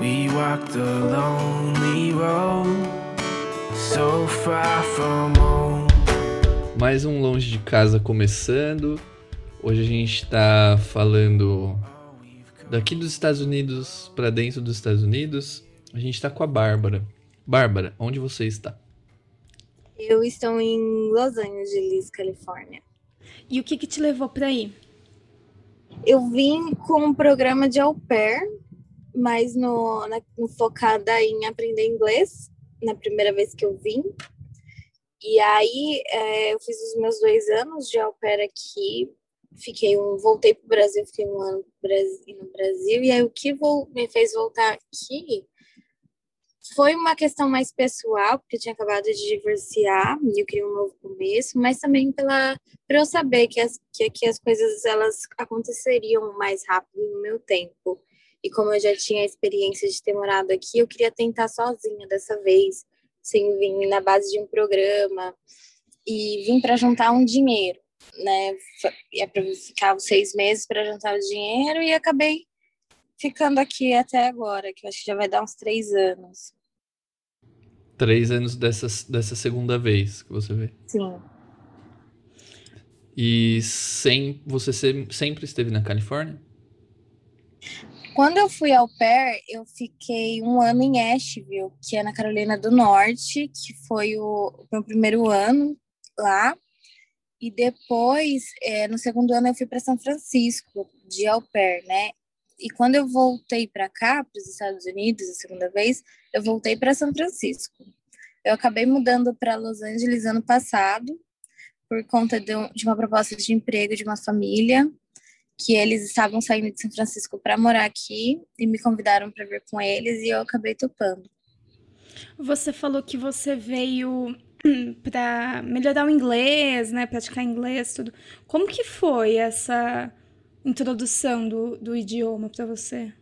We walked the lonely road, so far from home. Mais um Longe de Casa começando. Hoje a gente tá falando daqui dos Estados Unidos para dentro dos Estados Unidos. A gente tá com a Bárbara. Bárbara, onde você está? Eu estou em Los Angeles, Califórnia. E o que, que te levou para aí? Eu vim com um programa de au pair, mas no, na, no focada em aprender inglês, na primeira vez que eu vim. E aí é, eu fiz os meus dois anos de au pair aqui, fiquei um, voltei para o Brasil, fiquei um ano no Brasil, e aí o que vou, me fez voltar aqui foi uma questão mais pessoal, porque eu tinha acabado de divorciar e eu queria um novo começo, mas também pela para eu saber que as que aqui as coisas elas aconteceriam mais rápido no meu tempo. E como eu já tinha a experiência de ter morado aqui, eu queria tentar sozinha dessa vez, sem vir na base de um programa e vim para juntar um dinheiro, né? Ia para ficar seis meses para juntar o dinheiro e acabei ficando aqui até agora, que eu acho que já vai dar uns três anos. Três anos dessa, dessa segunda vez que você veio. Sim. E sem, você sempre esteve na Califórnia? Quando eu fui ao pair, eu fiquei um ano em Asheville, que é na Carolina do Norte, que foi o meu primeiro ano lá. E depois, é, no segundo ano, eu fui para São Francisco, de au pair, né? E quando eu voltei para cá, para os Estados Unidos, a segunda vez, eu voltei para São Francisco. Eu acabei mudando para Los Angeles ano passado, por conta de, de uma proposta de emprego de uma família, que eles estavam saindo de São Francisco para morar aqui e me convidaram para vir com eles e eu acabei topando. Você falou que você veio para melhorar o inglês, né, praticar inglês, tudo. Como que foi essa introdução do, do idioma para você?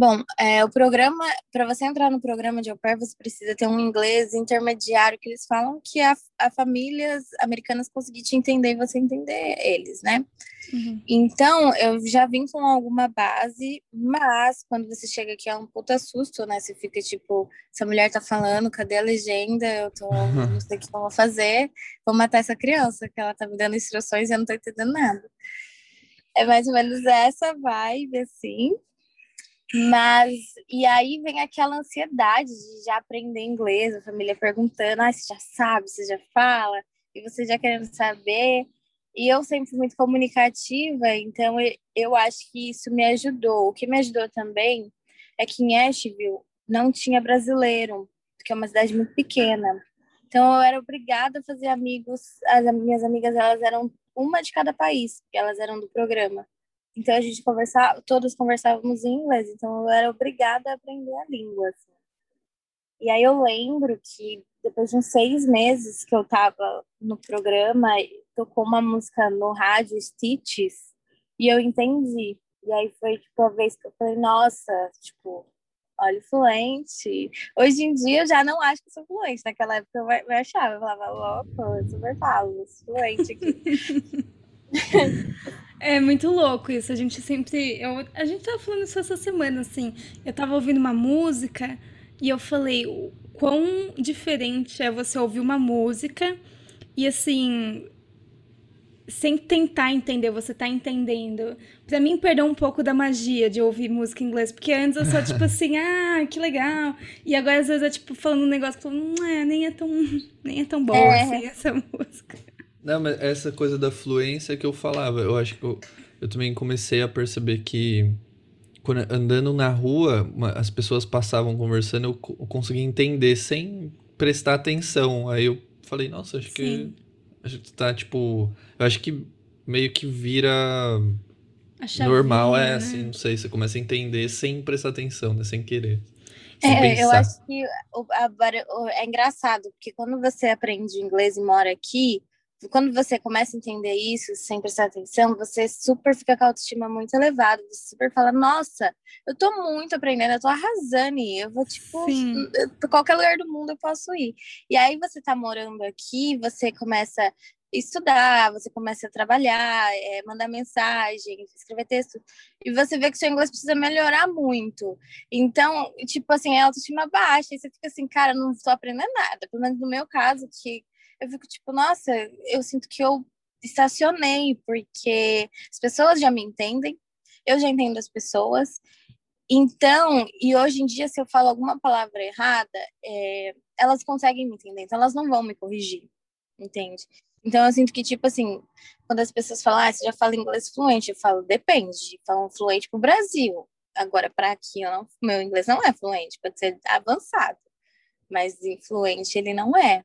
Bom, é, o programa, para você entrar no programa de au pair, você precisa ter um inglês intermediário, que eles falam que a, a famílias americanas conseguir te entender e você entender eles, né? Uhum. Então, eu já vim com alguma base, mas quando você chega aqui é um puta susto, né? Você fica tipo, essa mulher tá falando, cadê a legenda? Eu tô, não sei o que eu vou fazer, vou matar essa criança, que ela tá me dando instruções e eu não tô entendendo nada. É mais ou menos essa vibe, assim. Mas, e aí vem aquela ansiedade de já aprender inglês, a família perguntando, ah, você já sabe, você já fala, e você já querendo saber. E eu sempre fui muito comunicativa, então eu acho que isso me ajudou. O que me ajudou também é que em Asheville não tinha brasileiro, porque é uma cidade muito pequena. Então eu era obrigada a fazer amigos, as minhas amigas elas eram uma de cada país, porque elas eram do programa. Então a gente conversava, todos conversávamos em inglês, então eu era obrigada a aprender a língua. Assim. E aí eu lembro que depois de uns seis meses que eu tava no programa, tocou uma música no rádio, Stitches, e eu entendi. E aí foi tipo a vez que eu falei, nossa, tipo, olha, fluente. Hoje em dia eu já não acho que sou fluente. Naquela época eu achava, eu falava, louco, eu super falo, fluente aqui. É muito louco isso. A gente sempre. Eu, a gente tava falando isso essa semana, assim. Eu tava ouvindo uma música e eu falei o quão diferente é você ouvir uma música e assim. Sem tentar entender, você tá entendendo. Pra mim, perdeu um pouco da magia de ouvir música em inglês. Porque antes eu só, tipo assim, ah, que legal. E agora, às vezes, é tipo falando um negócio que eu falo, não é, nem é tão, nem é tão boa é. assim essa música. Não, mas essa coisa da fluência que eu falava, eu acho que eu, eu também comecei a perceber que quando, andando na rua, uma, as pessoas passavam conversando, eu, eu conseguia entender sem prestar atenção. Aí eu falei, nossa, acho Sim. que a gente tá tipo. Eu acho que meio que vira normal, é né? assim, não sei, você começa a entender sem prestar atenção, né? Sem querer. Sem é, pensar. eu acho que o, a, é engraçado, porque quando você aprende inglês e mora aqui, quando você começa a entender isso, sem prestar atenção, você super fica com a autoestima muito elevada. Você super fala, nossa, eu tô muito aprendendo, eu tô arrasando. Eu vou, tipo, pra qualquer lugar do mundo eu posso ir. E aí você tá morando aqui, você começa estudar, você começa a trabalhar, é, mandar mensagem, escrever texto, e você vê que seu inglês precisa melhorar muito. Então, tipo assim, é autoestima baixa, e você fica assim, cara, não estou aprendendo nada. Pelo menos no meu caso, que eu fico tipo, nossa, eu sinto que eu estacionei, porque as pessoas já me entendem, eu já entendo as pessoas. Então, e hoje em dia, se eu falo alguma palavra errada, é, elas conseguem me entender, então elas não vão me corrigir, entende? Então, eu sinto que, tipo assim, quando as pessoas falam, ah, você já fala inglês fluente, eu falo, depende, falam fluente pro Brasil. Agora, para aqui, não, meu inglês não é fluente, pode ser avançado, mas influente ele não é.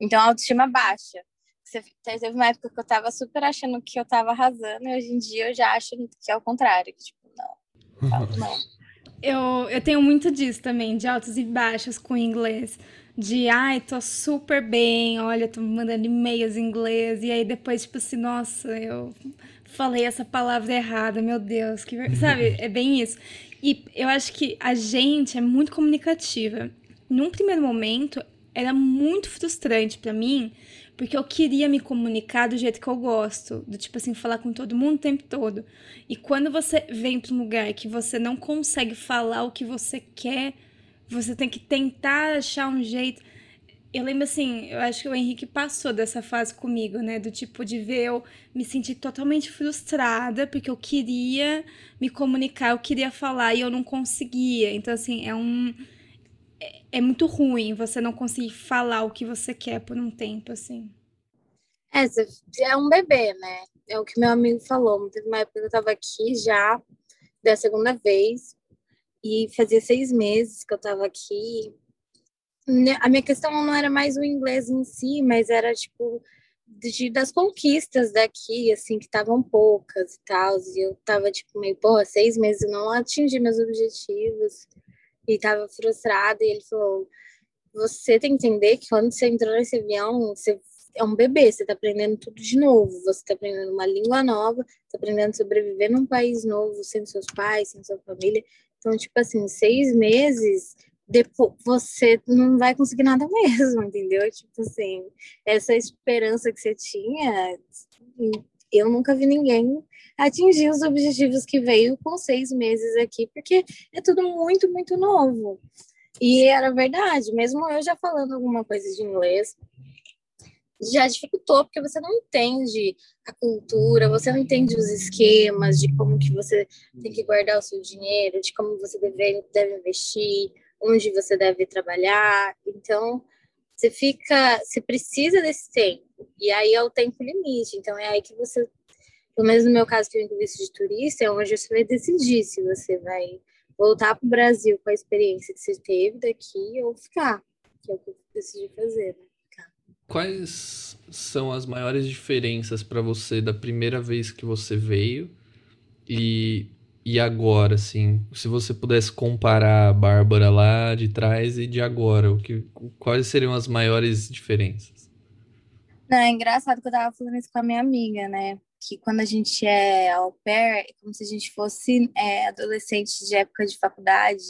Então, a autoestima baixa. Você, teve uma época que eu tava super achando que eu tava arrasando, e hoje em dia eu já acho que é o contrário, que, tipo, não, falo, não. Eu, eu tenho muito disso também, de altos e baixos com inglês de ai, tô super bem, olha, tô mandando e-mails em inglês, e aí depois, tipo assim, nossa, eu falei essa palavra errada, meu Deus, que sabe? É bem isso. E eu acho que a gente é muito comunicativa. Num primeiro momento, era muito frustrante para mim, porque eu queria me comunicar do jeito que eu gosto, do tipo assim, falar com todo mundo o tempo todo. E quando você vem para um lugar que você não consegue falar o que você quer, você tem que tentar achar um jeito. Eu lembro assim, eu acho que o Henrique passou dessa fase comigo, né? Do tipo de ver eu me sentir totalmente frustrada, porque eu queria me comunicar, eu queria falar e eu não conseguia. Então, assim, é um. É, é muito ruim você não conseguir falar o que você quer por um tempo, assim. É, é um bebê, né? É o que meu amigo falou. Teve uma época que eu tava aqui já, da segunda vez, e fazia seis meses que eu estava aqui. Né, a minha questão não era mais o inglês em si, mas era tipo de, das conquistas daqui, assim, que estavam poucas e tal. E eu tava tipo meio, porra, seis meses não atingi meus objetivos e tava frustrada. E ele falou: Você tem que entender que quando você entrou nesse avião, você é um bebê, você está aprendendo tudo de novo, você está aprendendo uma língua nova, está aprendendo a sobreviver num país novo, sem seus pais, sem sua família. Então, tipo assim, seis meses, depois você não vai conseguir nada mesmo, entendeu? Tipo assim, essa esperança que você tinha, eu nunca vi ninguém atingir os objetivos que veio com seis meses aqui, porque é tudo muito, muito novo. E era verdade, mesmo eu já falando alguma coisa de inglês, já dificultou, porque você não entende a cultura, você não entende os esquemas de como que você tem que guardar o seu dinheiro, de como você deve, deve investir, onde você deve trabalhar. Então, você fica, você precisa desse tempo. E aí é o tempo limite. Então, é aí que você, pelo menos no meu caso, que eu tenho visto de turista, é onde você vai decidir se você vai voltar para o Brasil com a experiência que você teve daqui ou ficar, que é o que eu decidi fazer. Né? Quais são as maiores diferenças para você da primeira vez que você veio e, e agora, assim? Se você pudesse comparar a Bárbara lá de trás e de agora, o que, quais seriam as maiores diferenças? Não, é engraçado que eu tava falando isso com a minha amiga, né? Que quando a gente é au pair, é como se a gente fosse é, adolescente de época de faculdade,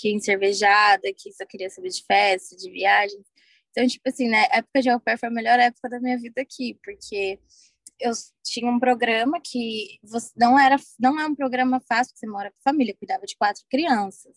que encervejada, que só queria saber de festa, de viagens. Então, tipo assim, né, época de au pair foi a melhor época da minha vida aqui, porque eu tinha um programa que você, não era não é um programa fácil, você mora com família, cuidava de quatro crianças,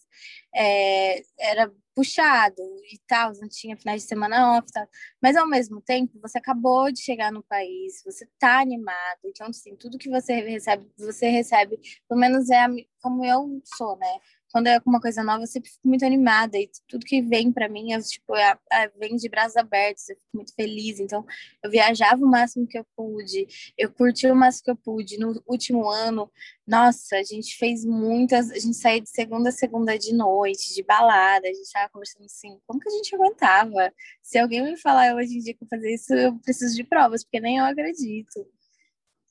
é, era puxado e tal, não tinha finais de semana off, tal. mas ao mesmo tempo você acabou de chegar no país, você tá animado, então assim, tudo que você recebe, você recebe, pelo menos é como eu sou, né? Quando é alguma coisa nova, eu sempre fico muito animada e tudo que vem para mim é, tipo, é, vem de braços abertos, eu fico muito feliz. Então, eu viajava o máximo que eu pude, eu curti o máximo que eu pude. No último ano, nossa, a gente fez muitas, a gente saía de segunda a segunda de noite, de balada, a gente tava conversando assim, como que a gente aguentava? Se alguém me falar hoje em dia que eu fazer isso, eu preciso de provas, porque nem eu acredito.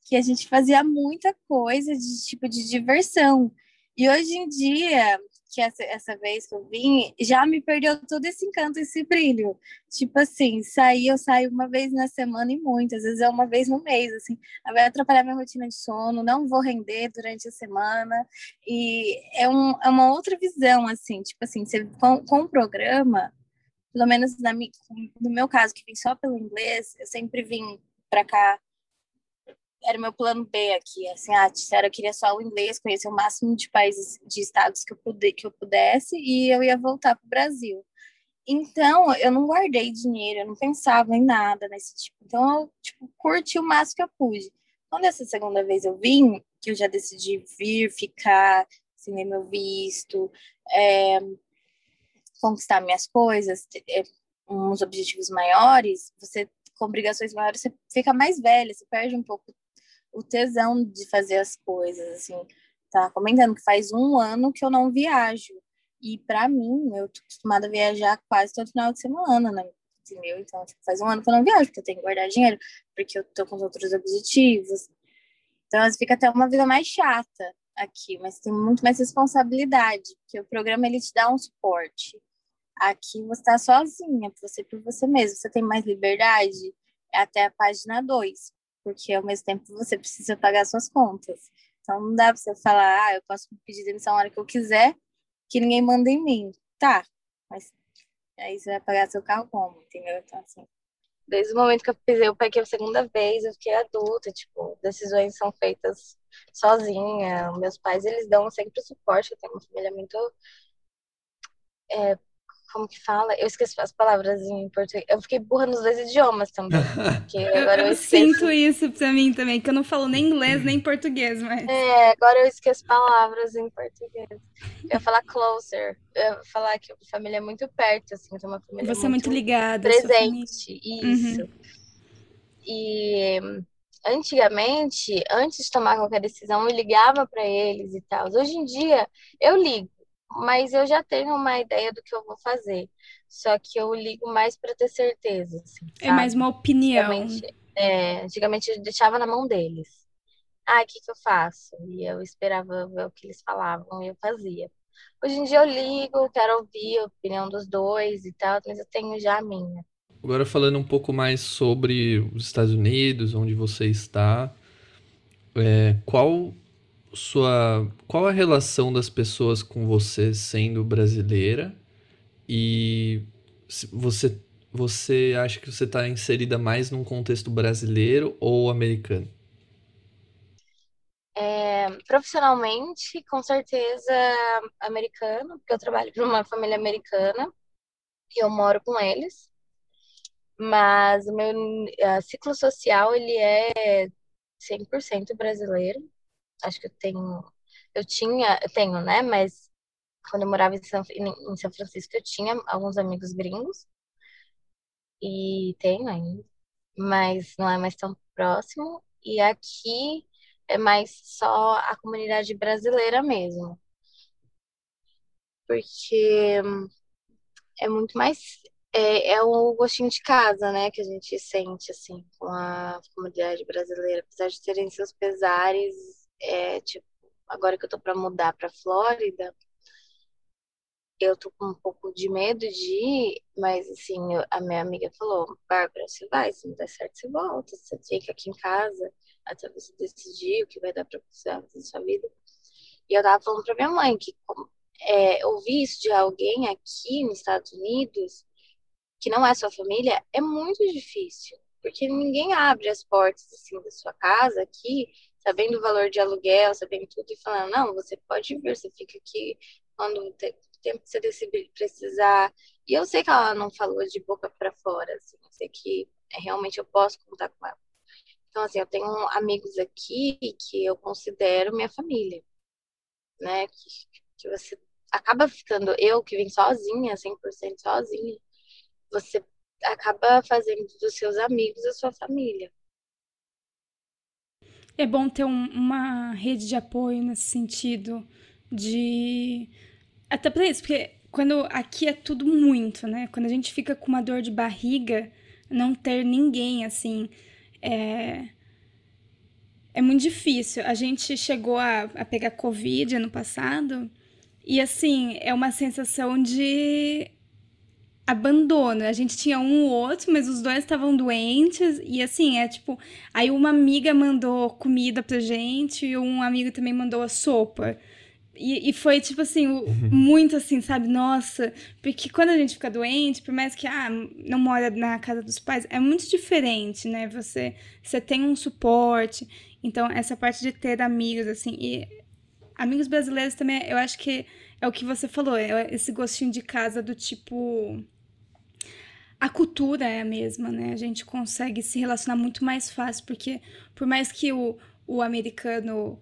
Que a gente fazia muita coisa de tipo de diversão. E hoje em dia, que essa, essa vez que eu vim, já me perdeu todo esse encanto, esse brilho. Tipo assim, sair, eu saio uma vez na semana e muitas, vezes é uma vez no mês, assim. Vai atrapalhar minha rotina de sono, não vou render durante a semana. E é, um, é uma outra visão, assim, tipo assim, você, com, com o programa, pelo menos na, no meu caso, que vim só pelo inglês, eu sempre vim para cá era meu plano B aqui, assim, ah, disseram eu queria só o inglês, conhecer o máximo de países, de estados que eu, pude, que eu pudesse e eu ia voltar para o Brasil. Então, eu não guardei dinheiro, eu não pensava em nada nesse tipo. Então, eu, tipo, curti o máximo que eu pude. Quando essa segunda vez eu vim, que eu já decidi vir, ficar, assinei meu visto, é, conquistar minhas coisas, é, uns objetivos maiores, você com obrigações maiores, você fica mais velha, você perde um pouco o tesão de fazer as coisas, assim. Tá comentando que faz um ano que eu não viajo. E para mim, eu tô acostumada a viajar quase todo final de semana, né? Entendeu? Então, tipo, faz um ano que eu não viajo, porque eu tenho que guardar dinheiro, porque eu tô com outros objetivos. Então, fica até uma vida mais chata aqui, mas tem muito mais responsabilidade, porque o programa ele te dá um suporte. Aqui você está sozinha, você por você mesmo. Você tem mais liberdade até a página 2, porque ao mesmo tempo você precisa pagar suas contas. Então não dá para você falar, ah, eu posso pedir demissão a hora que eu quiser, que ninguém manda em mim. Tá, mas aí você vai pagar seu carro como, entendeu? Então, assim, desde o momento que eu pisei o pé aqui a segunda vez, eu fiquei adulta, tipo, decisões são feitas sozinha. Meus pais, eles dão sempre suporte, eu tenho uma família muito é, como que fala? Eu esqueci as palavras em português. Eu fiquei burra nos dois idiomas também. Eu, eu, eu sinto isso pra mim também, que eu não falo nem inglês nem português, mas. É, agora eu esqueço palavras em português. Eu ia falar closer. Eu ia falar que a família é muito perto, assim, tem uma família. Você muito é muito ligada. Presente. Isso. Uhum. E antigamente, antes de tomar qualquer decisão, eu ligava para eles e tal. Hoje em dia, eu ligo mas eu já tenho uma ideia do que eu vou fazer. Só que eu ligo mais para ter certeza. Assim, é mais uma opinião. Antigamente, é, antigamente eu deixava na mão deles. Ah, o que, que eu faço? E eu esperava ver o que eles falavam e eu fazia. Hoje em dia eu ligo, quero ouvir a opinião dos dois e tal, mas eu tenho já a minha. Agora falando um pouco mais sobre os Estados Unidos, onde você está, é, qual sua qual a relação das pessoas com você sendo brasileira e você você acha que você está inserida mais num contexto brasileiro ou americano? É, profissionalmente, com certeza americano, porque eu trabalho para uma família americana e eu moro com eles. Mas o meu ciclo social ele é 100% brasileiro acho que eu tenho, eu tinha, eu tenho, né? Mas quando eu morava em São, em São Francisco, eu tinha alguns amigos gringos e tenho ainda, mas não é mais tão próximo. E aqui é mais só a comunidade brasileira mesmo, porque é muito mais é, é o gostinho de casa, né, que a gente sente assim com a comunidade brasileira, apesar de terem seus pesares é, tipo, agora que eu tô para mudar para Flórida, eu tô com um pouco de medo de ir, mas assim, a minha amiga falou, Bárbara, você vai, se não der certo, você volta, você fica aqui em casa até você decidir o que vai dar para você na sua vida. E eu tava falando para minha mãe que é, ouvir isso de alguém aqui nos Estados Unidos, que não é sua família, é muito difícil, porque ninguém abre as portas assim da sua casa aqui sabendo o valor de aluguel, sabendo tudo, e falando, não, você pode vir, você fica aqui quando o tempo que você decidir precisar. E eu sei que ela não falou de boca para fora, assim, eu sei que é, realmente eu posso contar com ela. Então, assim, eu tenho amigos aqui que eu considero minha família, né? Que, que você acaba ficando, eu que vim sozinha, 100% sozinha, você acaba fazendo dos seus amigos a sua família. É bom ter um, uma rede de apoio nesse sentido, de. Até pra isso, porque quando aqui é tudo muito, né? Quando a gente fica com uma dor de barriga, não ter ninguém assim. É, é muito difícil. A gente chegou a, a pegar Covid ano passado. E assim, é uma sensação de abandono. A gente tinha um ou outro, mas os dois estavam doentes. E assim, é tipo. Aí uma amiga mandou comida pra gente e um amigo também mandou a sopa. E, e foi, tipo assim, o- muito assim, sabe? Nossa, porque quando a gente fica doente, por mais que ah, não mora na casa dos pais, é muito diferente, né? Você, você tem um suporte. Então, essa parte de ter amigos, assim, e amigos brasileiros também, eu acho que é o que você falou, é esse gostinho de casa do tipo. A cultura é a mesma, né? A gente consegue se relacionar muito mais fácil, porque por mais que o, o americano.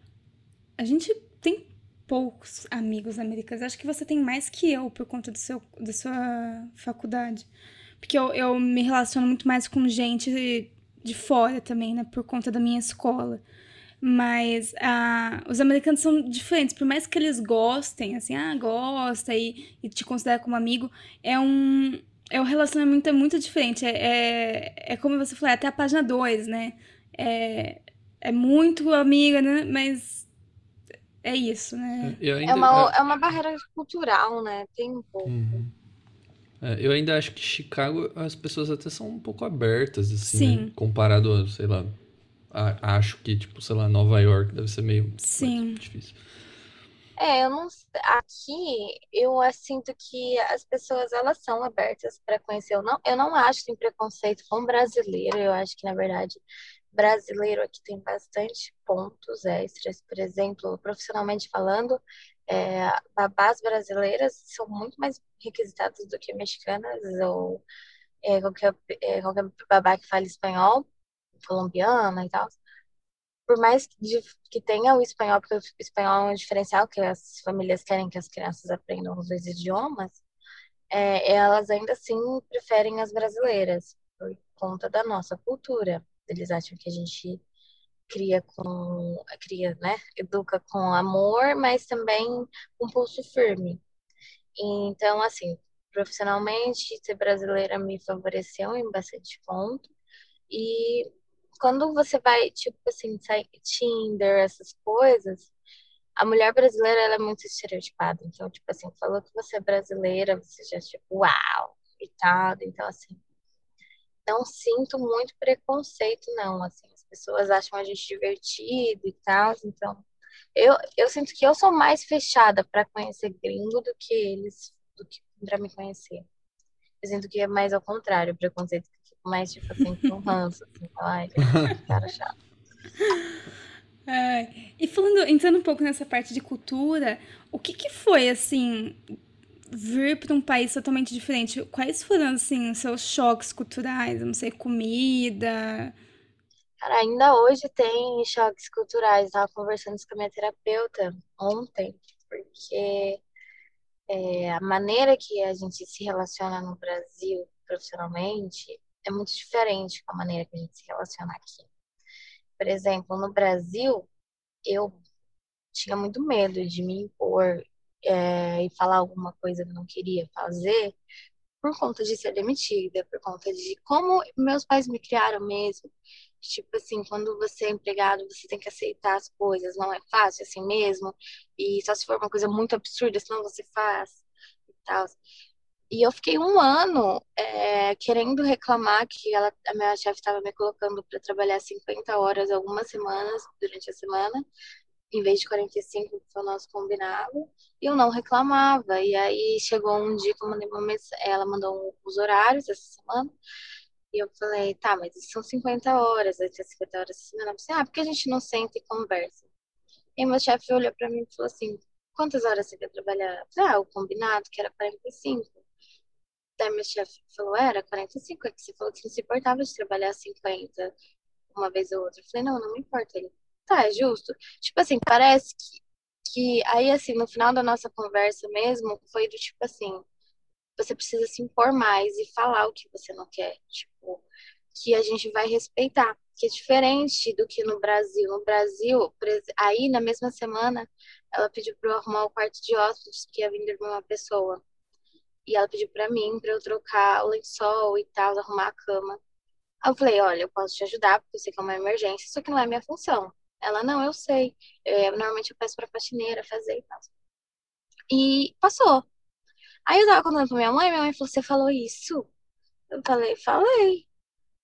A gente tem poucos amigos americanos. Acho que você tem mais que eu por conta do seu, da sua faculdade. Porque eu, eu me relaciono muito mais com gente de fora também, né? Por conta da minha escola. Mas ah, os americanos são diferentes. Por mais que eles gostem, assim, ah, gosta e, e te considera como amigo, é um, é um relacionamento é muito diferente. É, é, é como você falou, é até a página 2, né? É, é muito amiga, né? Mas é isso, né? Ainda, É uma, é uma barreira cultural, né? Tem um pouco. Uhum. É, eu ainda acho que Chicago as pessoas até são um pouco abertas, assim, Sim. né? Comparado a, sei lá, a- acho que, tipo, sei lá, Nova York deve ser meio Sim. difícil. É, eu não aqui eu eh, sinto que as pessoas elas são abertas para conhecer. Eu não, eu não acho que tem preconceito com brasileiro. Eu acho que na verdade brasileiro aqui tem bastante pontos extras. Por exemplo, profissionalmente falando, é, babás brasileiras são muito mais requisitadas do que mexicanas ou é, qualquer, é, qualquer babá que fale espanhol, colombiana e tal por mais que, que tenha o espanhol, porque o espanhol é um diferencial, que as famílias querem que as crianças aprendam os dois idiomas, é, elas ainda assim preferem as brasileiras, por conta da nossa cultura. Eles acham que a gente cria com, cria, né, educa com amor, mas também com pulso firme. Então, assim, profissionalmente, ser brasileira me favoreceu em bastante ponto. E quando você vai, tipo assim, Tinder, essas coisas, a mulher brasileira, ela é muito estereotipada. Então, tipo assim, falou que você é brasileira, você já, tipo, uau, e tal. Então, assim, não sinto muito preconceito, não. Assim, as pessoas acham a gente divertido e tal. Então, eu, eu sinto que eu sou mais fechada para conhecer gringo do que eles, do que para me conhecer. Eu sinto que é mais ao contrário, o preconceito que mais, tipo assim, com ranço, assim, ai, cara chato. Ai, e falando, entrando um pouco nessa parte de cultura, o que que foi, assim, vir para um país totalmente diferente? Quais foram, assim, os seus choques culturais? Não sei, comida. Cara, ainda hoje tem choques culturais. Eu tava conversando isso com a minha terapeuta ontem, porque é, a maneira que a gente se relaciona no Brasil profissionalmente é muito diferente a maneira que a gente se relaciona aqui. Por exemplo, no Brasil, eu tinha muito medo de me impor, é, e falar alguma coisa que eu não queria fazer por conta de ser demitida, por conta de como meus pais me criaram mesmo. Tipo assim, quando você é empregado, você tem que aceitar as coisas, não é fácil assim mesmo, e só se for uma coisa muito absurda, senão você faz e tal. E eu fiquei um ano é, querendo reclamar que ela, a minha chefe estava me colocando para trabalhar 50 horas algumas semanas durante a semana, em vez de 45 que foi o nosso combinado, e eu não reclamava. E aí chegou um dia que ela mandou os horários essa semana, e eu falei, tá, mas são 50 horas, ter 50 horas essa semana. Eu falei, ah, por que a gente não senta e conversa? E meu chefe olhou pra mim e falou assim, quantas horas você quer trabalhar? Eu falei, ah, o combinado, que era 45. Daí meu chefe falou, era 45, é que você falou que não se importava de trabalhar 50 uma vez ou outra. Eu falei, não, não me importa. Ele, tá, é justo. Tipo assim, parece que, que aí assim, no final da nossa conversa mesmo, foi do tipo assim, você precisa se impor mais e falar o que você não quer, tipo, que a gente vai respeitar, que é diferente do que no Brasil. No Brasil, aí na mesma semana, ela pediu para eu arrumar o quarto de hóspedes que ia vir uma pessoa. E ela pediu para mim para eu trocar o lençol e tal, arrumar a cama. Aí eu falei, olha, eu posso te ajudar, porque eu sei que é uma emergência, só que não é minha função. Ela, não, eu sei. É, normalmente eu peço pra faxineira fazer e tal. E passou. Aí eu tava contando pra minha mãe, minha mãe falou, você falou isso? Eu falei, falei.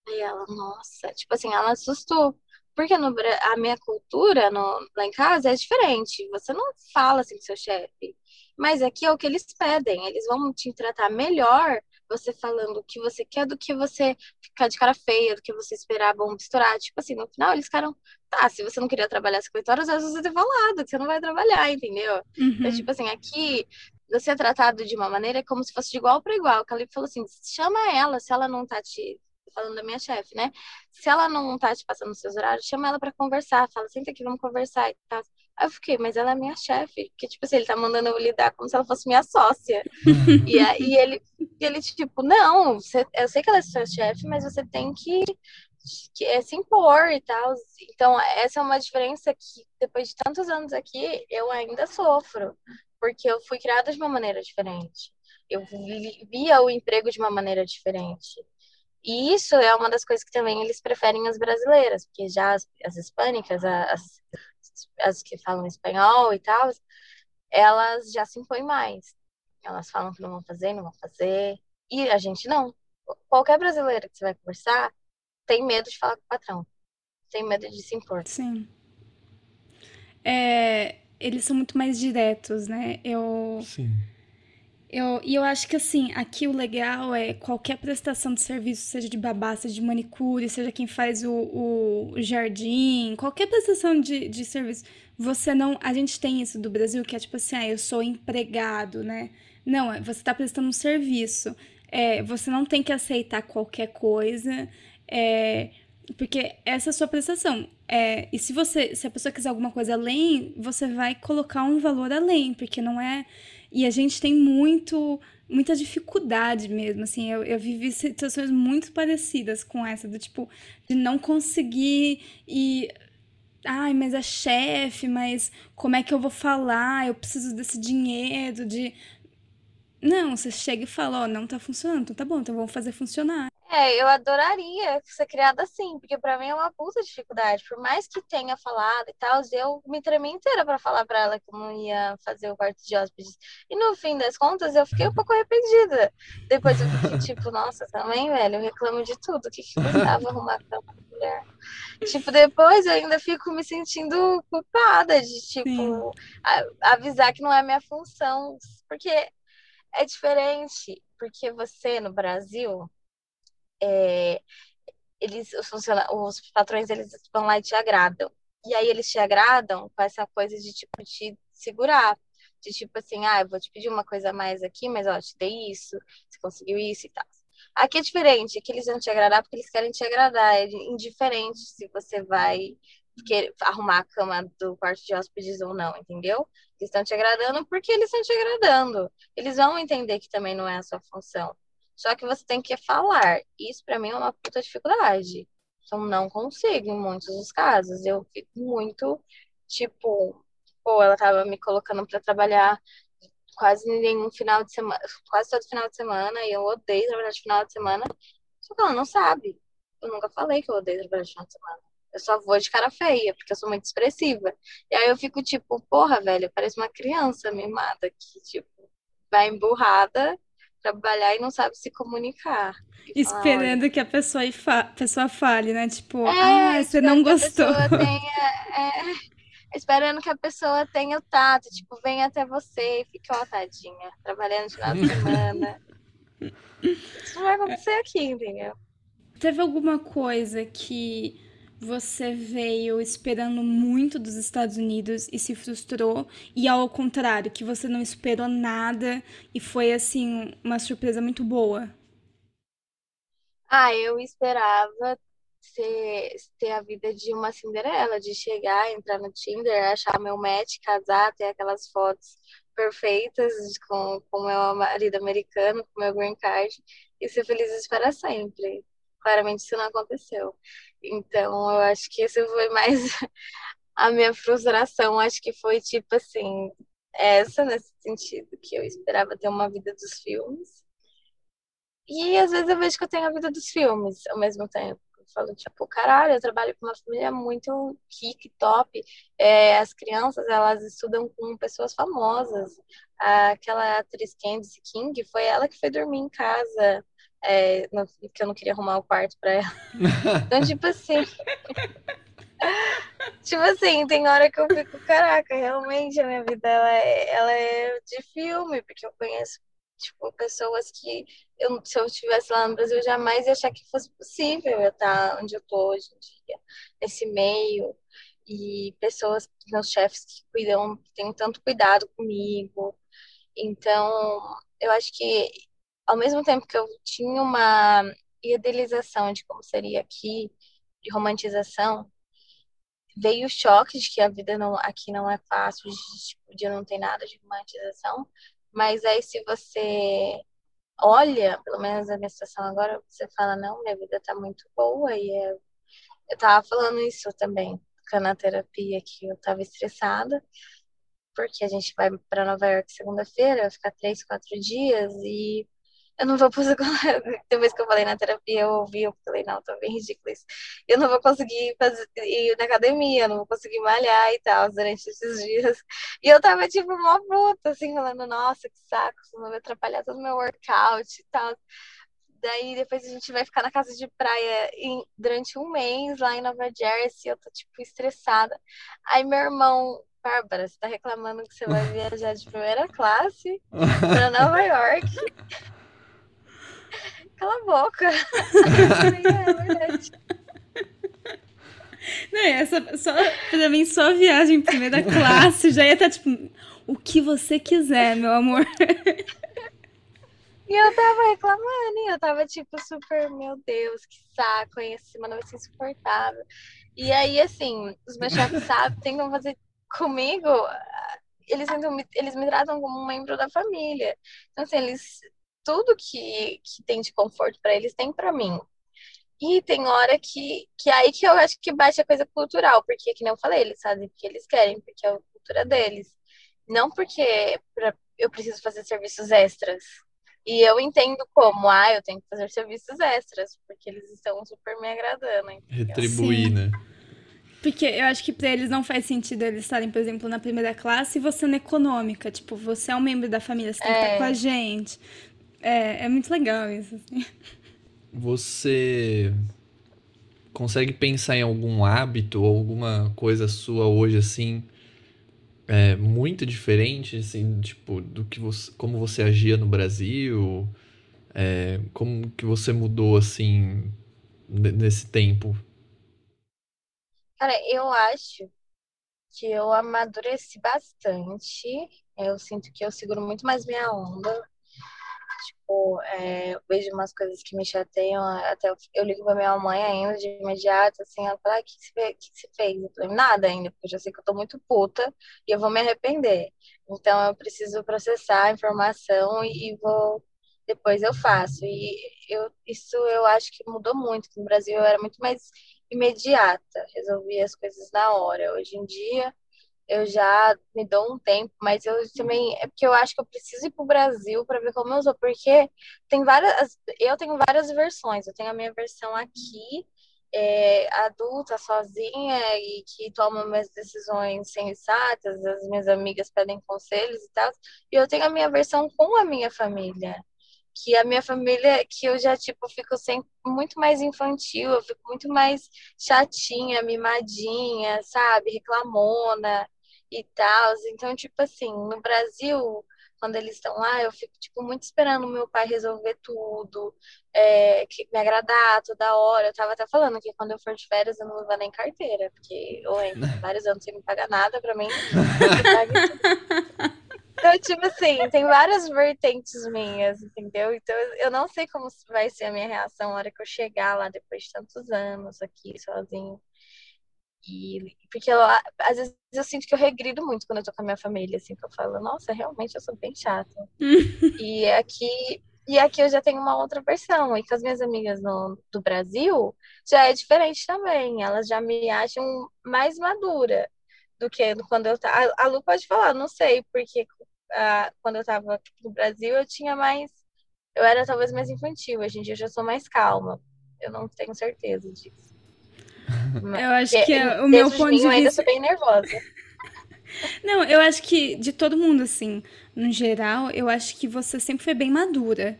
Aí ela, nossa, tipo assim, ela assustou. Porque no, a minha cultura no, lá em casa é diferente. Você não fala assim com seu chefe. Mas aqui é o que eles pedem. Eles vão te tratar melhor você falando o que você quer do que você ficar de cara feia, do que você esperar bom misturar. Tipo assim, no final eles ficaram, tá, se você não queria trabalhar 50 horas, às vezes você ter falado que você não vai trabalhar, entendeu? Uhum. Então, tipo assim, aqui você é tratado de uma maneira como se fosse de igual para igual. O Calipe falou assim: chama ela, se ela não tá te. Falando da minha chefe, né? Se ela não tá te passando os seus horários, chama ela para conversar. Fala, senta aqui, vamos conversar e tal. Aí eu fiquei, mas ela é minha chefe. Porque, tipo assim, ele tá mandando eu lidar como se ela fosse minha sócia. e aí ele, ele, tipo, não, você, eu sei que ela é sua chefe, mas você tem que, que é, se impor e tal. Então, essa é uma diferença que, depois de tantos anos aqui, eu ainda sofro porque eu fui criada de uma maneira diferente. Eu via o emprego de uma maneira diferente. E isso é uma das coisas que também eles preferem as brasileiras, porque já as, as hispânicas, as, as que falam espanhol e tal, elas já se impõem mais. Elas falam que não vão fazer, não vão fazer. E a gente não. Qualquer brasileira que você vai conversar tem medo de falar com o patrão. Tem medo de se impor. Sim. É, eles são muito mais diretos, né? Eu. Sim. Eu, e eu acho que assim, aqui o legal é qualquer prestação de serviço, seja de babá, seja de manicure, seja quem faz o, o jardim, qualquer prestação de, de serviço, você não. A gente tem isso do Brasil, que é tipo assim, ah, eu sou empregado, né? Não, é, você está prestando um serviço. É, você não tem que aceitar qualquer coisa. É, porque essa é a sua prestação. É, e se você, se a pessoa quiser alguma coisa além, você vai colocar um valor além, porque não é. E a gente tem muito, muita dificuldade mesmo, assim, eu, eu vivi situações muito parecidas com essa, do tipo, de não conseguir e ai, mas é chefe, mas como é que eu vou falar? Eu preciso desse dinheiro, de não, você chega e fala, ó, oh, não tá funcionando, então tá bom, então vamos fazer funcionar. É, eu adoraria ser criada assim, porque para mim é uma puta dificuldade. Por mais que tenha falado e tal, eu me tremi inteira para falar para ela que eu não ia fazer o quarto de hóspedes. E no fim das contas, eu fiquei um pouco arrependida. Depois eu fiquei tipo, nossa, também, velho, eu reclamo de tudo. O que que custava arrumar cama pra mulher? Tipo, depois eu ainda fico me sentindo culpada de, tipo, a, avisar que não é minha função. Porque é diferente, porque você no Brasil é, eles, os, os patrões, eles vão lá e te agradam. E aí eles te agradam com essa coisa de, tipo, te segurar. De, tipo, assim, ah, eu vou te pedir uma coisa a mais aqui, mas, ó, te dei isso, você conseguiu isso e tal. Aqui é diferente, aqui eles vão te agradar porque eles querem te agradar. É indiferente se você vai arrumar a cama do quarto de hóspedes ou não, entendeu? Estão te agradando porque eles estão te agradando. Eles vão entender que também não é a sua função. Só que você tem que falar. Isso para mim é uma puta dificuldade. Então não consigo em muitos dos casos. Eu fico muito tipo, pô, ela tava me colocando para trabalhar quase nenhum final de semana, quase todo final de semana, e eu odeio trabalhar de final de semana. Só que ela não sabe. Eu nunca falei que eu odeio trabalhar de final de semana. Eu só vou de cara feia, porque eu sou muito expressiva. E aí eu fico tipo, porra, velho, parece uma criança mimada que, tipo, vai emburrada trabalhar e não sabe se comunicar. Esperando que a pessoa, fa pessoa fale, né? Tipo, é, ah, você não gostou. Tenha, é, esperando que a pessoa tenha o tato, tipo, venha até você e fique, ó, tadinha, trabalhando de final de semana. Isso não vai acontecer aqui, entendeu? Teve alguma coisa que você veio esperando muito dos Estados Unidos e se frustrou, e ao contrário, que você não esperou nada e foi assim uma surpresa muito boa? Ah, eu esperava ter a vida de uma Cinderela, de chegar, entrar no Tinder, achar meu match, casar, ter aquelas fotos perfeitas com o meu marido americano, com meu green card e ser feliz para sempre. Claramente isso não aconteceu. Então, eu acho que isso foi mais a minha frustração. Acho que foi tipo assim, essa nesse sentido, que eu esperava ter uma vida dos filmes. E às vezes eu vejo que eu tenho a vida dos filmes ao mesmo tempo. Eu falo, tipo, caralho, eu trabalho com uma família muito rica top. É, as crianças, elas estudam com pessoas famosas. Aquela atriz Candice King, foi ela que foi dormir em casa é, no, que eu não queria arrumar o quarto pra ela. Então, tipo assim. Tipo assim, tem hora que eu fico, caraca, realmente a minha vida ela é, ela é de filme, porque eu conheço tipo, pessoas que eu, se eu estivesse lá no Brasil, eu jamais ia achar que fosse possível eu estar onde eu tô hoje em dia, nesse meio, e pessoas, meus chefes que cuidam, que têm tanto cuidado comigo. Então, eu acho que ao mesmo tempo que eu tinha uma idealização de como seria aqui, de romantização, veio o choque de que a vida não, aqui não é fácil, de, tipo, de não ter nada de romantização, mas aí se você olha, pelo menos a minha situação agora, você fala, não, minha vida tá muito boa e é... eu tava falando isso também na terapia que eu tava estressada, porque a gente vai para Nova York segunda-feira, ficar três, quatro dias e eu não vou conseguir. Depois que eu falei na terapia, eu ouvi, eu falei, não, tá bem ridículo isso. Eu não vou conseguir fazer, ir na academia, eu não vou conseguir malhar e tal durante esses dias. E eu tava, tipo, uma puta, assim, falando, nossa, que saco, isso vai atrapalhar todo o meu workout e tal. Daí depois a gente vai ficar na casa de praia em, durante um mês lá em Nova Jersey. Eu tô, tipo, estressada. Aí meu irmão, Bárbara, você tá reclamando que você vai viajar de primeira classe pra Nova York. Cala a boca. é. Não, essa, só, pra mim, só viagem em primeira classe já ia estar, tá, tipo, o que você quiser, meu amor. E eu tava reclamando, e eu tava tipo super, meu Deus, que saco, hein? Essa semana vai ser insuportável. E aí, assim, os meus chefes sabem, tentam fazer comigo, eles, tentam, eles me tratam como um membro da família. Então, assim, eles tudo que, que tem de conforto para eles tem para mim. E tem hora que, que aí que eu acho que bate a coisa cultural, porque, que nem eu falei, eles fazem porque eles querem, porque é a cultura deles. Não porque pra, eu preciso fazer serviços extras. E eu entendo como, ah, eu tenho que fazer serviços extras, porque eles estão super me agradando. Entendeu? Retribuir, Sim. né? Porque eu acho que para eles não faz sentido eles estarem, por exemplo, na primeira classe e você na econômica. Tipo, você é um membro da família, você tem é. que estar com a gente. É, é muito legal isso. Assim. Você consegue pensar em algum hábito ou alguma coisa sua hoje assim é, muito diferente assim tipo do que você como você agia no Brasil é, como que você mudou assim nesse tempo cara eu acho que eu amadureci bastante eu sinto que eu seguro muito mais minha onda Tipo, é, eu vejo umas coisas que me chateiam, até eu, eu ligo pra minha mãe ainda de imediato, assim, ela fala, ah, o que, você, fez? Eu falei, nada ainda, porque eu já sei que eu tô muito puta e eu vou me arrepender. Então eu preciso processar a informação e, e vou depois eu faço. E eu, isso eu acho que mudou muito. No Brasil eu era muito mais imediata, resolvia as coisas na hora. Hoje em dia eu já me dou um tempo, mas eu também é porque eu acho que eu preciso ir pro Brasil para ver como eu sou, porque tem várias, eu tenho várias versões. Eu tenho a minha versão aqui, é, adulta, sozinha e que toma minhas decisões sensatas, as minhas amigas pedem conselhos e tal. E eu tenho a minha versão com a minha família, que a minha família, que eu já, tipo, fico sempre muito mais infantil, eu fico muito mais chatinha, mimadinha, sabe, reclamona e tal. Então, tipo assim, no Brasil, quando eles estão lá, eu fico, tipo, muito esperando o meu pai resolver tudo, é, que me agradar toda hora. Eu tava até falando que quando eu for de férias eu não vou levar nem carteira, porque eu entro vários anos sem me pagar nada pra mim. Então, tipo assim, tem várias vertentes minhas, entendeu? Então, eu não sei como vai ser a minha reação na hora que eu chegar lá depois de tantos anos aqui sozinho. E, porque eu, às vezes eu sinto que eu regrido muito quando eu tô com a minha família, assim, que eu falo, nossa, realmente eu sou bem chata. e aqui e aqui eu já tenho uma outra versão. E com as minhas amigas no, do Brasil, já é diferente também. Elas já me acham mais madura do que quando eu tava. A Lu pode falar, não sei, porque uh, quando eu tava no Brasil eu tinha mais. Eu era talvez mais infantil. Hoje em dia eu já sou mais calma. Eu não tenho certeza disso. Eu acho que é, o meu ponto de vista. Eu ainda sou bem nervosa. Não, eu acho que de todo mundo, assim, no geral, eu acho que você sempre foi bem madura.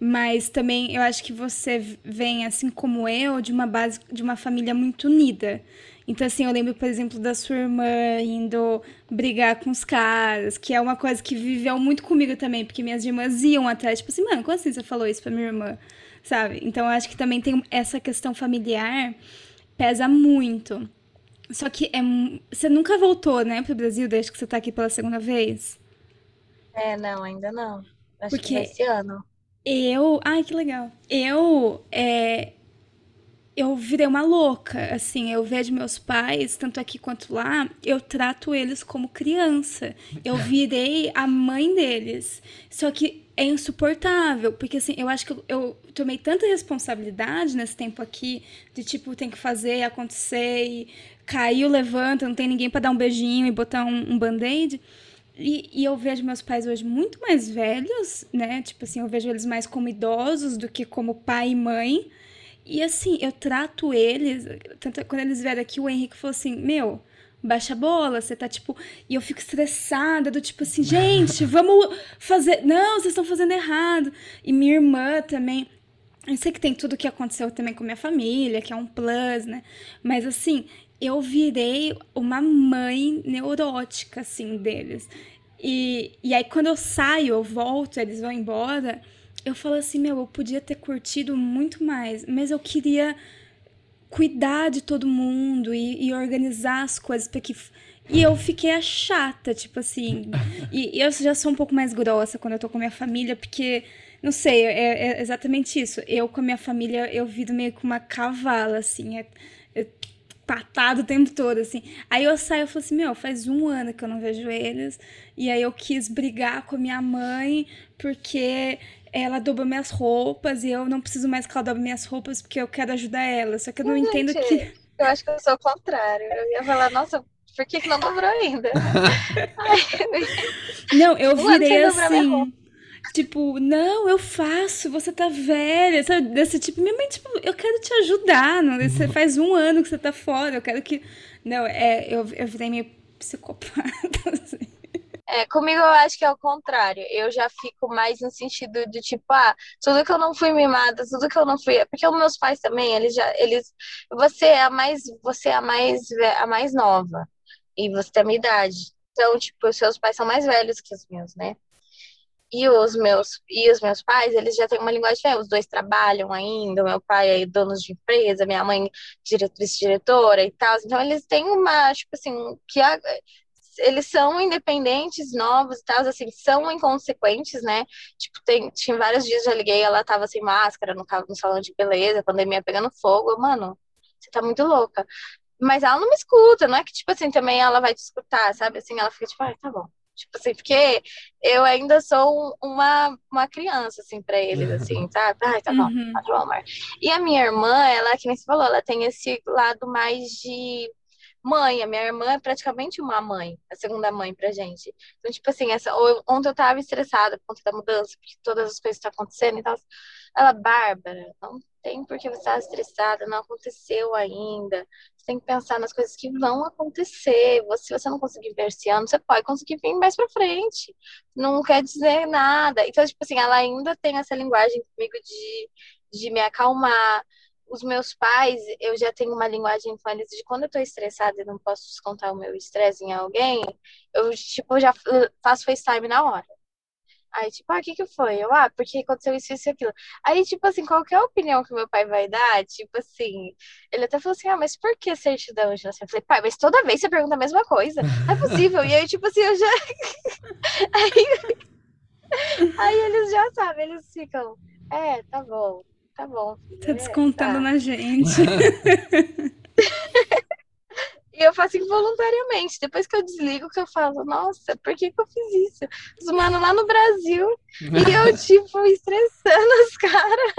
Mas também eu acho que você vem, assim como eu, de uma base, de uma família muito unida. Então, assim, eu lembro, por exemplo, da sua irmã indo brigar com os caras, que é uma coisa que viveu muito comigo também, porque minhas irmãs iam atrás, tipo assim, mano, como assim você falou isso pra minha irmã? Sabe? Então, eu acho que também tem essa questão familiar, pesa muito. Só que é, você nunca voltou, né, pro Brasil desde que você tá aqui pela segunda vez? É, não, ainda não. Acho Porque que esse ano. Eu. Ai, que legal. Eu. É, eu virei uma louca, assim, eu vejo meus pais, tanto aqui quanto lá, eu trato eles como criança. Eu virei a mãe deles. Só que é insuportável, porque assim, eu acho que eu, eu tomei tanta responsabilidade nesse tempo aqui, de tipo, tem que fazer acontecer, e caiu, levanta, não tem ninguém para dar um beijinho e botar um, um band-aid. E, e, eu vejo meus pais hoje muito mais velhos, né? Tipo assim, eu vejo eles mais como idosos do que como pai e mãe. E assim, eu trato eles. Tanto quando eles vieram aqui, o Henrique falou assim: Meu, baixa a bola, você tá tipo. E eu fico estressada, do tipo assim, gente, vamos fazer. Não, vocês estão fazendo errado. E minha irmã também. Eu sei que tem tudo que aconteceu também com minha família, que é um plus, né? Mas assim, eu virei uma mãe neurótica, assim, deles. E, e aí, quando eu saio, eu volto, eles vão embora, eu falo assim, meu, eu podia ter curtido muito mais, mas eu queria cuidar de todo mundo e, e organizar as coisas para que e eu fiquei a chata, tipo assim. E, e, eu já sou um pouco mais grossa quando eu tô com a minha família, porque, não sei, é, é exatamente isso. Eu com a minha família, eu vivo meio com uma cavala, assim. É, é patado o tempo todo, assim. Aí eu saio e falo assim, meu, faz um ano que eu não vejo eles. E aí eu quis brigar com a minha mãe, porque ela dobra minhas roupas e eu não preciso mais que ela dobre minhas roupas porque eu quero ajudar ela. Só que eu não Gente, entendo que. Eu acho que eu sou o contrário. Eu ia falar, nossa, por que, que não dobrou ainda? não, eu virei assim. Tipo, não, eu faço, você tá velha, sabe? Desse tipo, minha mãe, tipo, eu quero te ajudar, não? Você faz um ano que você tá fora, eu quero que. Não, é, eu, eu virei meio psicopata, assim. É, comigo eu acho que é o contrário. Eu já fico mais no sentido de tipo, ah, tudo que eu não fui mimada, tudo que eu não fui, porque os meus pais também, eles já, eles, você é a mais, você é a mais, a mais nova e você tem a minha idade. Então, tipo, os seus pais são mais velhos que os meus, né? E os meus e os meus pais, eles já têm uma linguagem. Os dois trabalham ainda. Meu pai é dono de empresa, minha mãe diretriz diretora e tal. Então eles têm uma, tipo assim, que a, eles são independentes, novos e tal, assim, são inconsequentes, né? Tipo, tem, tinha vários dias já liguei, ela tava sem máscara no, no salão de beleza, pandemia pegando fogo. Eu, mano, você tá muito louca. Mas ela não me escuta, não é que, tipo assim, também ela vai te escutar, sabe? Assim, ela fica tipo, ah, tá bom. Tipo assim, porque eu ainda sou uma, uma criança, assim, pra eles, assim, sabe? Ai, tá bom, uhum. tá bom, amor. E a minha irmã, ela, que nem você falou, ela tem esse lado mais de mãe. A minha irmã é praticamente uma mãe, a segunda mãe pra gente. Então, tipo assim, essa, ontem eu tava estressada por conta da mudança, porque todas as coisas estão acontecendo e tal. Ela, Bárbara, não tem por que você estar estressada, não aconteceu ainda. Você tem que pensar nas coisas que vão acontecer. Você, se você não conseguir ver esse ano, você pode conseguir vir mais pra frente. Não quer dizer nada. Então, tipo assim, ela ainda tem essa linguagem comigo de, de me acalmar os meus pais, eu já tenho uma linguagem com eles de quando eu tô estressada e não posso descontar o meu estresse em alguém, eu, tipo, já faço FaceTime na hora. Aí, tipo, ah, o que que foi? Eu, ah, porque aconteceu isso, isso e aquilo. Aí, tipo assim, qualquer opinião que meu pai vai dar, tipo assim, ele até falou assim, ah, mas por que certidão? Eu falei, pai, mas toda vez você pergunta a mesma coisa. Não é possível. E aí, tipo assim, eu já... aí... aí eles já sabem, eles ficam, é, tá bom tá bom. Tá descontando tá. na gente. E eu faço involuntariamente. Depois que eu desligo, que eu falo, nossa, por que, que eu fiz isso? Os mano lá no Brasil. e eu, tipo, estressando os caras.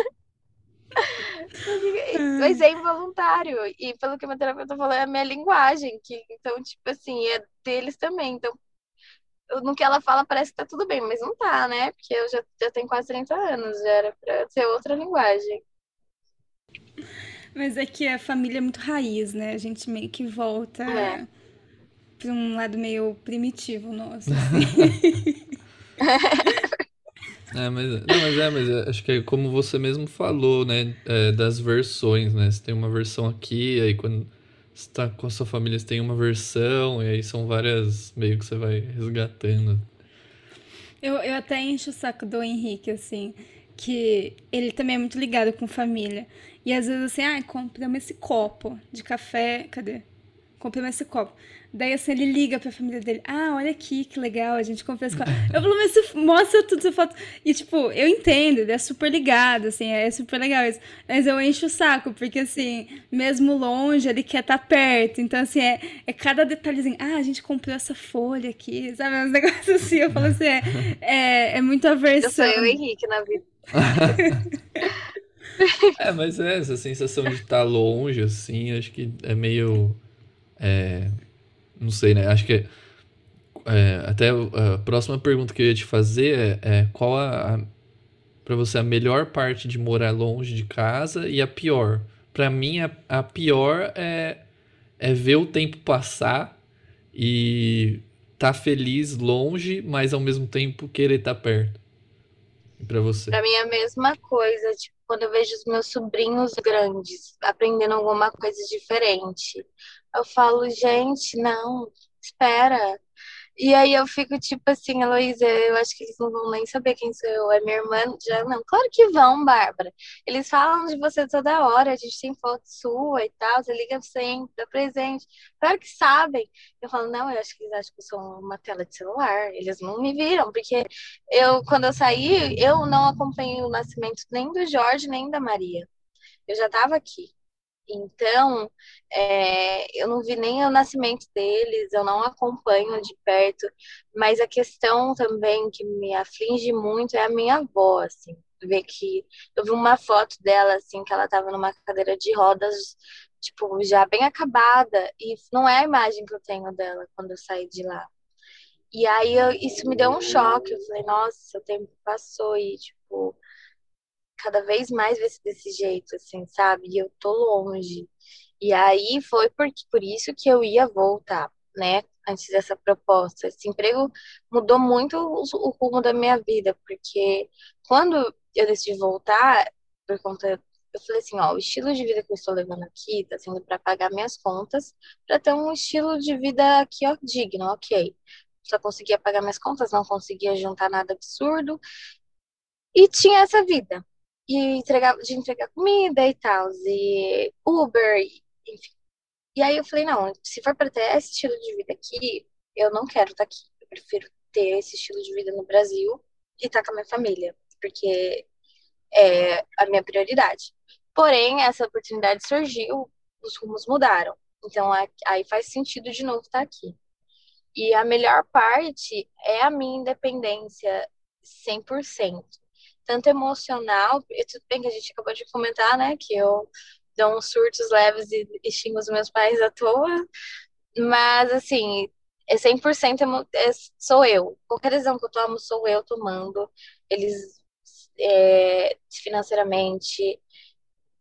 Mas é involuntário. E pelo que meu terapeuta falou, é a minha linguagem. Que, então, tipo assim, é deles também. Então, no que ela fala parece que tá tudo bem, mas não tá, né? Porque eu já, já tenho quase 30 anos, já era pra ser outra linguagem. Mas é que a família é muito raiz, né? A gente meio que volta é. pra um lado meio primitivo nosso. Assim. É, mas, não, mas é, mas é, acho que é como você mesmo falou, né? É, das versões, né? Você tem uma versão aqui, aí quando você tá com a sua família, você tem uma versão, e aí são várias, meio que você vai resgatando. Eu, eu até encho o saco do Henrique, assim, que ele também é muito ligado com família. E às vezes assim, ah, compramos esse copo de café, cadê? Compramos esse copo. Daí, assim, ele liga pra família dele. Ah, olha aqui, que legal, a gente comprou esse copo. Eu falo, mas você mostra tudo, você foto. E, tipo, eu entendo, ele é super ligado, assim, é super legal isso. Mas eu encho o saco, porque, assim, mesmo longe, ele quer estar tá perto. Então, assim, é, é cada detalhezinho. Ah, a gente comprou essa folha aqui, sabe? Uns negócios assim. Eu falo assim, é, é, é muito aversão. Eu sou eu, Henrique, na vida. é, mas é essa sensação de estar tá longe, assim, acho que é meio. É, não sei, né? Acho que é, até a próxima pergunta que eu ia te fazer é, é qual a, a para você a melhor parte de morar longe de casa e a pior? Para mim a, a pior é é ver o tempo passar e tá feliz longe, mas ao mesmo tempo querer estar tá perto. Para você? Para mim é a mesma coisa, tipo, quando eu vejo os meus sobrinhos grandes aprendendo alguma coisa diferente. Eu falo, gente, não, espera. E aí eu fico tipo assim, Heloísa, eu acho que eles não vão nem saber quem sou eu. É minha irmã, já não. Claro que vão, Bárbara. Eles falam de você toda hora, a gente tem foto sua e tal, você liga sempre, dá presente. Claro que sabem. Eu falo, não, eu acho que eles acham que eu sou uma tela de celular. Eles não me viram, porque eu, quando eu saí, eu não acompanhei o nascimento nem do Jorge, nem da Maria. Eu já estava aqui. Então, é, eu não vi nem o nascimento deles, eu não acompanho de perto, mas a questão também que me aflige muito é a minha avó, assim, ver que eu vi uma foto dela, assim, que ela estava numa cadeira de rodas, tipo, já bem acabada, e não é a imagem que eu tenho dela quando eu saí de lá. E aí eu, isso me deu um choque, eu falei, nossa, o tempo passou e, tipo, cada vez mais vai ser desse jeito, assim, sabe? E eu tô longe. E aí foi por, por isso que eu ia voltar, né? Antes dessa proposta. Esse emprego mudou muito o, o rumo da minha vida, porque quando eu decidi voltar, por conta eu falei assim, ó, o estilo de vida que eu estou levando aqui tá sendo para pagar minhas contas, para ter um estilo de vida aqui, ó, digno, ok. Só conseguia pagar minhas contas, não conseguia juntar nada absurdo. E tinha essa vida e entregar, de entregar comida e tal, e Uber, enfim. E aí eu falei, não, se for para ter esse estilo de vida aqui, eu não quero estar tá aqui. Eu prefiro ter esse estilo de vida no Brasil e estar tá com a minha família, porque é a minha prioridade. Porém, essa oportunidade surgiu, os rumos mudaram. Então, aí faz sentido de novo estar tá aqui. E a melhor parte é a minha independência 100% tanto emocional, e tudo bem que a gente acabou de comentar, né, que eu dou uns surtos leves e, e xingo os meus pais à toa, mas, assim, é 100% é, sou eu. Qualquer decisão que eu tomo, sou eu tomando. Eles, é, financeiramente,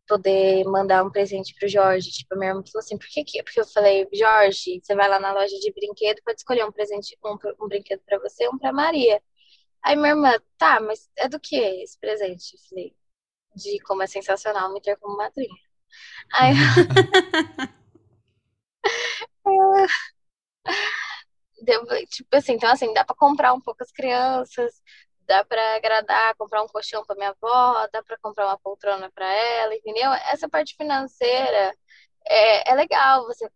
poder mandar um presente pro Jorge. Tipo, a minha irmã falou assim, por que que? Porque eu falei, Jorge, você vai lá na loja de brinquedo, pode escolher um presente, um, um brinquedo para você, um para Maria. Aí minha irmã, tá, mas é do que esse presente? Eu falei, de como é sensacional me ter como madrinha. Aí ela... Deu, tipo assim, então assim, dá para comprar um pouco as crianças, dá para agradar, comprar um colchão para minha avó, dá para comprar uma poltrona para ela, entendeu? Essa parte financeira é, é legal você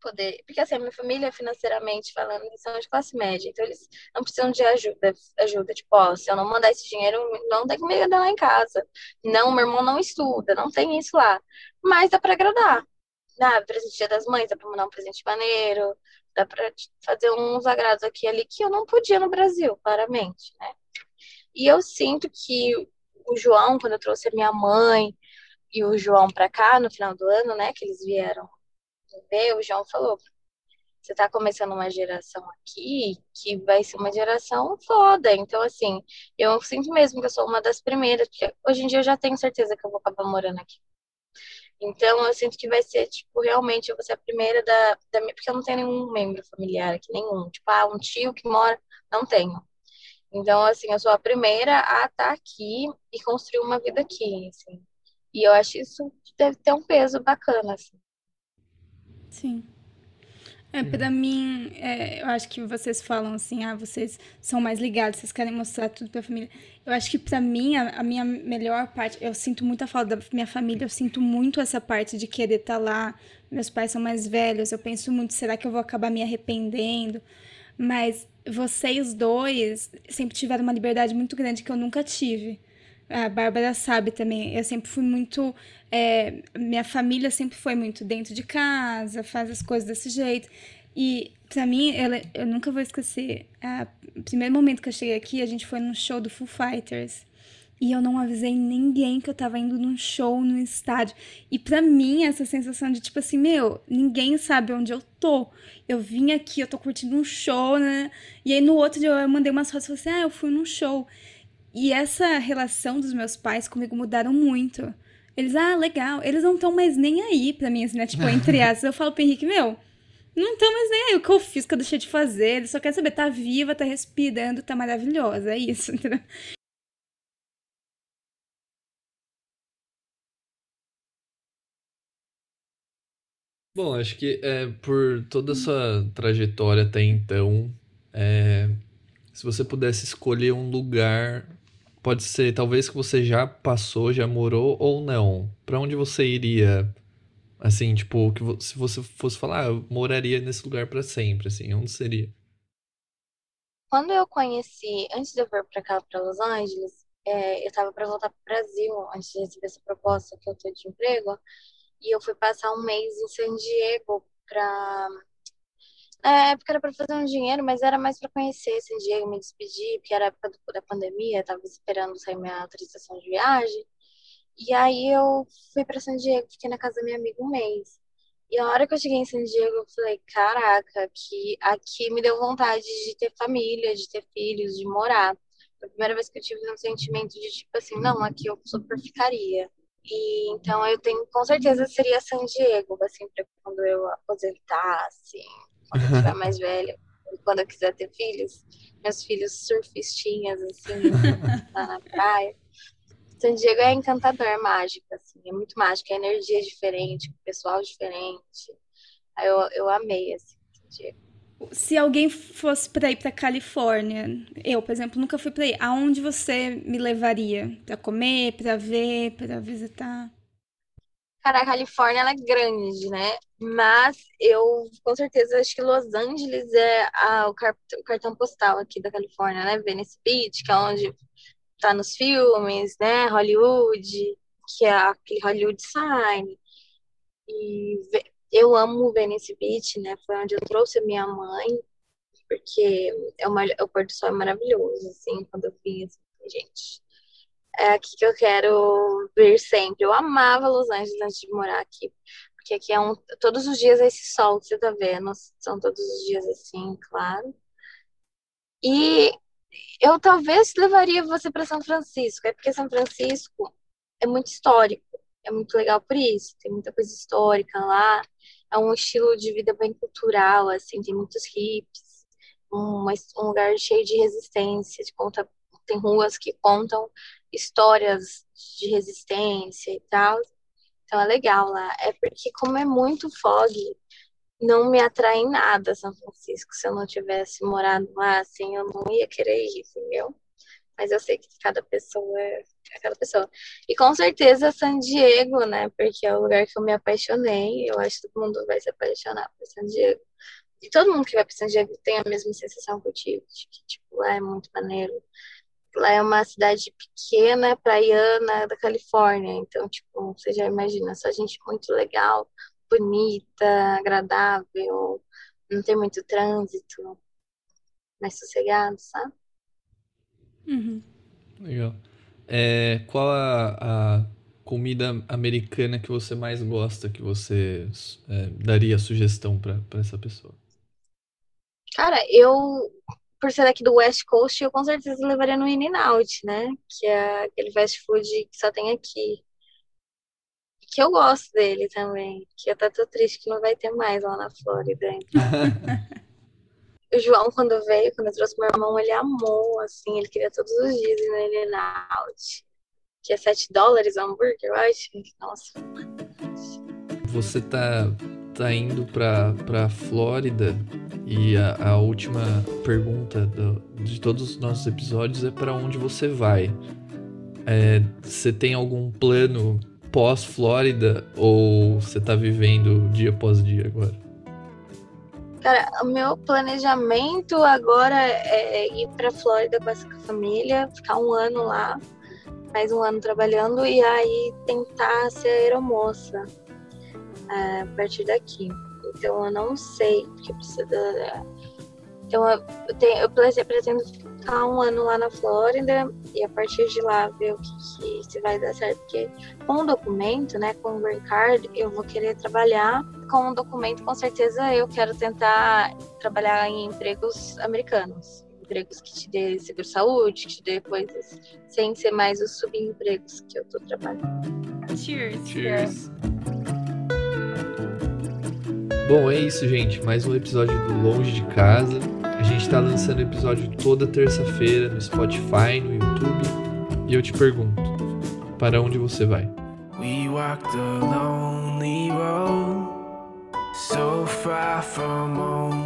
poder. Porque assim, a minha família, financeiramente falando, são de classe média, então eles não precisam de ajuda. ajuda tipo, ó, se eu não mandar esse dinheiro, não tem comida lá em casa. Não, meu irmão não estuda, não tem isso lá. Mas dá para agradar. Dá presente dia das mães, dá pra mandar um presente maneiro, dá pra fazer uns agrados aqui e ali que eu não podia no Brasil, claramente, né? E eu sinto que o João, quando eu trouxe a minha mãe e o João para cá no final do ano, né, que eles vieram ver, o João falou, você está começando uma geração aqui que vai ser uma geração foda. Então, assim, eu sinto mesmo que eu sou uma das primeiras, porque hoje em dia eu já tenho certeza que eu vou acabar morando aqui. Então, eu sinto que vai ser, tipo, realmente eu vou ser a primeira da, da minha. Porque eu não tenho nenhum membro familiar aqui, nenhum. Tipo, ah, um tio que mora. Não tenho. Então, assim, eu sou a primeira a estar tá aqui e construir uma vida aqui, assim. E eu acho isso deve ter um peso bacana, assim. Sim. É, pra mim, é, eu acho que vocês falam assim, ah, vocês são mais ligados, vocês querem mostrar tudo pra família. Eu acho que pra mim, a, a minha melhor parte, eu sinto muita falta da minha família, eu sinto muito essa parte de querer estar tá lá. Meus pais são mais velhos, eu penso muito, será que eu vou acabar me arrependendo? Mas vocês dois sempre tiveram uma liberdade muito grande que eu nunca tive. A Bárbara sabe também, eu sempre fui muito. É, minha família sempre foi muito dentro de casa, faz as coisas desse jeito. E pra mim, ela, eu nunca vou esquecer. A, o primeiro momento que eu cheguei aqui, a gente foi num show do Foo Fighters. E eu não avisei ninguém que eu tava indo num show no estádio. E para mim, essa sensação de tipo assim, meu, ninguém sabe onde eu tô. Eu vim aqui, eu tô curtindo um show, né? E aí no outro dia eu mandei umas fotos e falei assim, ah, eu fui num show. E essa relação dos meus pais comigo mudaram muito. Eles, ah, legal. Eles não estão mais nem aí pra mim, assim, né? Tipo, entre aspas. Eu falo pro Henrique, meu, não estão mais nem aí. O que eu fiz, o que eu deixei de fazer. Eles só querem saber, tá viva, tá respirando, tá maravilhosa. É isso, entendeu? Bom, acho que é, por toda a sua trajetória até então, é, se você pudesse escolher um lugar, pode ser talvez que você já passou, já morou ou não, para onde você iria? Assim, tipo, que se você fosse falar, ah, eu moraria nesse lugar para sempre, assim, onde seria? Quando eu conheci, antes de eu vir para cá, para Los Angeles, é, eu estava para voltar para o Brasil, antes de receber essa proposta que eu tô de emprego e eu fui passar um mês em San Diego para na época era para fazer um dinheiro, mas era mais para conhecer San Diego, me despedir, porque era época do, da pandemia, estava esperando sair minha autorização de viagem. E aí eu fui para San Diego, fiquei na casa da minha amiga um mês. E a hora que eu cheguei em San Diego, eu falei, caraca, aqui, aqui me deu vontade de ter família, de ter filhos, de morar. Foi a primeira vez que eu tive um sentimento de tipo assim, não, aqui eu super ficaria. E então eu tenho, com certeza seria San Diego, assim, para quando eu aposentar, assim, quando eu estiver mais velha, quando eu quiser ter filhos, meus filhos surfistinhas, assim, lá na praia. San Diego é encantador, é mágico, assim, é muito mágico, é energia diferente, pessoal diferente. Eu, eu amei, assim, San Diego. Se alguém fosse para ir para Califórnia, eu, por exemplo, nunca fui para aí. Aonde você me levaria para comer, para ver, para visitar? Cara, a Califórnia ela é grande, né? Mas eu com certeza acho que Los Angeles é a, o, o, cartão postal aqui da Califórnia, né? Venice Beach, que é onde tá nos filmes, né? Hollywood, que é aquele Hollywood Sign. E eu amo Venice Beach, né? Foi onde eu trouxe a minha mãe, porque é uma, o pôr do sol é maravilhoso, assim, quando eu vim, assim, gente. É aqui que eu quero vir sempre. Eu amava Los Angeles antes de morar aqui, porque aqui é um. Todos os dias é esse sol que você tá vendo, são todos os dias assim, claro. E eu talvez levaria você para São Francisco, é porque São Francisco é muito histórico, é muito legal por isso, tem muita coisa histórica lá é um estilo de vida bem cultural, assim, tem muitos hips, um, um lugar cheio de resistência, de conta, tem ruas que contam histórias de resistência e tal. Então é legal lá. É porque como é muito fog, não me atrai em nada São Francisco. Se eu não tivesse morado lá, assim, eu não ia querer ir, entendeu? Mas eu sei que cada pessoa é cada pessoa. E com certeza San Diego, né? Porque é o lugar que eu me apaixonei. Eu acho que todo mundo vai se apaixonar por San Diego. E todo mundo que vai para San Diego tem a mesma sensação que eu tive, de que tipo, lá é muito maneiro. Lá é uma cidade pequena, praiana da Califórnia. Então, tipo, você já imagina, só gente muito legal, bonita, agradável, não tem muito trânsito, mais sossegado, sabe? Uhum. Legal. É, qual a, a, comida americana que você mais gosta, que você é, daria sugestão para essa pessoa? Cara, eu, por ser aqui do West Coast, eu com certeza levaria no In-N-Out, né? Que é aquele fast food que só tem aqui. Que eu gosto dele também. Que eu tô triste que não vai ter mais lá na Flórida. Então. o João, quando veio, quando eu trouxe meu irmão, ele amou, assim, ele queria todos os dias ir no In Out. Que é 7 dólares o hambúrguer, eu acho. Nossa. Você tá, tá indo pra, pra Flórida e a, a última pergunta do, de todos os nossos episódios é para onde você vai. É, você tem algum plano pós-Flórida ou você tá vivendo dia após dia agora? Cara, o meu planejamento agora é ir pra Flórida com essa família, ficar um ano lá, mais um ano trabalhando e aí tentar ser aeromoça é, a partir daqui. Então eu não sei, porque precisa. Então eu, tenho, eu pretendo ficar um ano lá na Flórida e a partir de lá ver o que, que se vai dar certo. Porque com o documento, né, com o Green Card, eu vou querer trabalhar. Com o documento, com certeza eu quero tentar trabalhar em empregos americanos. Empregos que te dê seguro-saúde, que te dê coisas, sem ser mais os subempregos que eu tô trabalhando. Cheers. Cheers. Bom, é isso, gente. Mais um episódio do Longe de Casa. A gente está lançando episódio toda terça-feira no Spotify, no YouTube. E eu te pergunto, para onde você vai? We lonely road, so far from home.